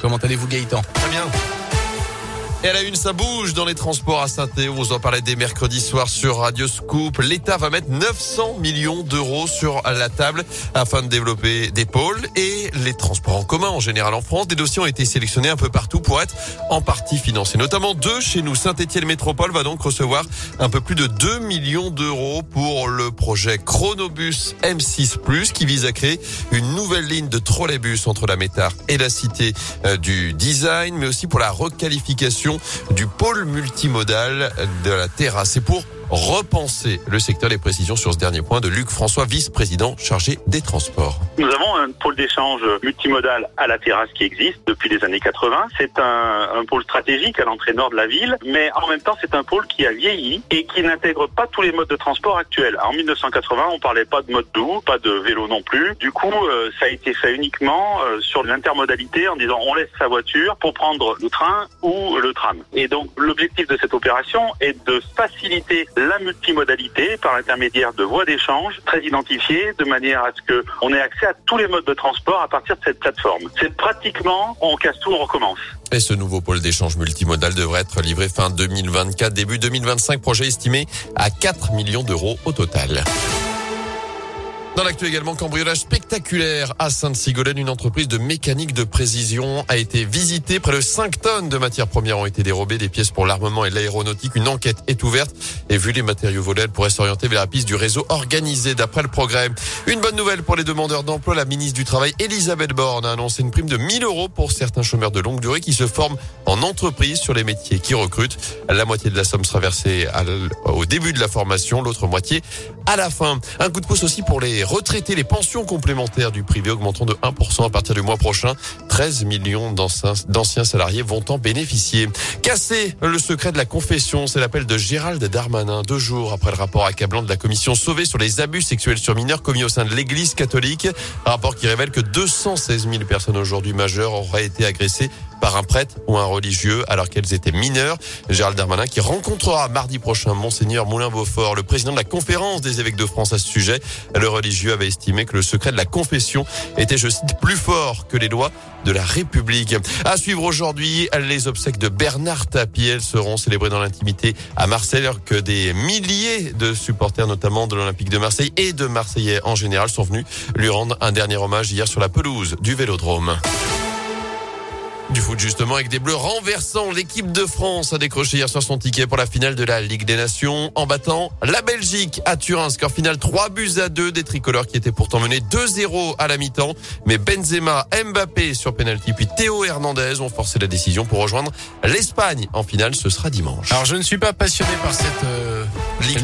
Comment allez-vous Gaëtan? Très bien. Et à la une, ça bouge dans les transports à saint On vous en parlait dès mercredi soir sur Radio Scoop. L'État va mettre 900 millions d'euros sur la table afin de développer des pôles et les transports en commun en général en France. Des dossiers ont été sélectionnés un peu partout pour être en partie financés. Notamment deux chez nous. Saint-Étienne Métropole va donc recevoir un peu plus de 2 millions d'euros pour le projet Chronobus M6+, qui vise à créer une nouvelle ligne de trolleybus entre la Métard et la Cité euh, du Design, mais aussi pour la requalification du pôle multimodal de la terrasse. C'est pour repenser le secteur. Les précisions sur ce dernier point de Luc François, vice-président chargé des transports. Nous avons un pôle d'échange multimodal à la terrasse qui existe depuis les années 80. C'est un, pôle stratégique à l'entrée nord de la ville, mais en même temps c'est un pôle qui a vieilli et qui n'intègre pas tous les modes de transport actuels. En 1980, on parlait pas de mode doux, pas de vélo non plus. Du coup, euh, ça a été fait uniquement euh, sur l'intermodalité en disant on laisse sa voiture pour prendre le train ou le tram. Et donc l'objectif de cette opération est de faciliter la multimodalité par l'intermédiaire de voies d'échange très identifiées de manière à ce que on ait accès à tous les modes de transport à partir de cette plateforme. C'est pratiquement on casse tout, on recommence. Et ce nouveau pôle d'échange multimodal devrait être livré fin 2024, début 2025, projet estimé à 4 millions d'euros au total. Dans l'actu également, cambriolage spectaculaire à Sainte-Sigolène. Une entreprise de mécanique de précision a été visitée. Près de 5 tonnes de matières premières ont été dérobées, des pièces pour l'armement et l'aéronautique. Une enquête est ouverte et vu les matériaux volés, elle pourrait s'orienter vers la piste du réseau organisé d'après le progrès. Une bonne nouvelle pour les demandeurs d'emploi. La ministre du Travail, Elisabeth Borne, a annoncé une prime de 1000 euros pour certains chômeurs de longue durée qui se forment en entreprise sur les métiers qui recrutent. La moitié de la somme sera versée au début de la formation, l'autre moitié à la fin. Un coup de pouce aussi pour les retraités. Les pensions complémentaires du privé augmentant de 1% à partir du mois prochain. 13 millions d'anciens salariés vont en bénéficier. Casser le secret de la confession, c'est l'appel de Gérald Darmanin, deux jours après le rapport accablant de la commission sauvée sur les abus sexuels sur mineurs commis au sein de l'église catholique. Un rapport qui révèle que 216 000 personnes aujourd'hui majeures auraient été agressées par un prêtre ou un religieux alors qu'elles étaient mineures. Gérald Darmanin qui rencontrera mardi prochain Monseigneur Moulin-Beaufort, le président de la conférence des évêques de France à ce sujet. Le religieux avait estimé que le secret de la confession était, je cite, plus fort que les lois de la République. À suivre aujourd'hui, les obsèques de Bernard Tapie. Elles seront célébrées dans l'intimité à Marseille alors que des milliers de supporters, notamment de l'Olympique de Marseille et de Marseillais en général, sont venus lui rendre un dernier hommage hier sur la pelouse du Vélodrome. Du foot justement avec des bleus renversants. L'équipe de France a décroché hier soir son ticket pour la finale de la Ligue des Nations en battant la Belgique à Turin. Score final 3 buts à 2 des tricolores qui étaient pourtant menés 2-0 à la mi-temps. Mais Benzema, Mbappé sur penalty puis Théo Hernandez ont forcé la décision pour rejoindre l'Espagne en finale. Ce sera dimanche. Alors je ne suis pas passionné par cette... Euh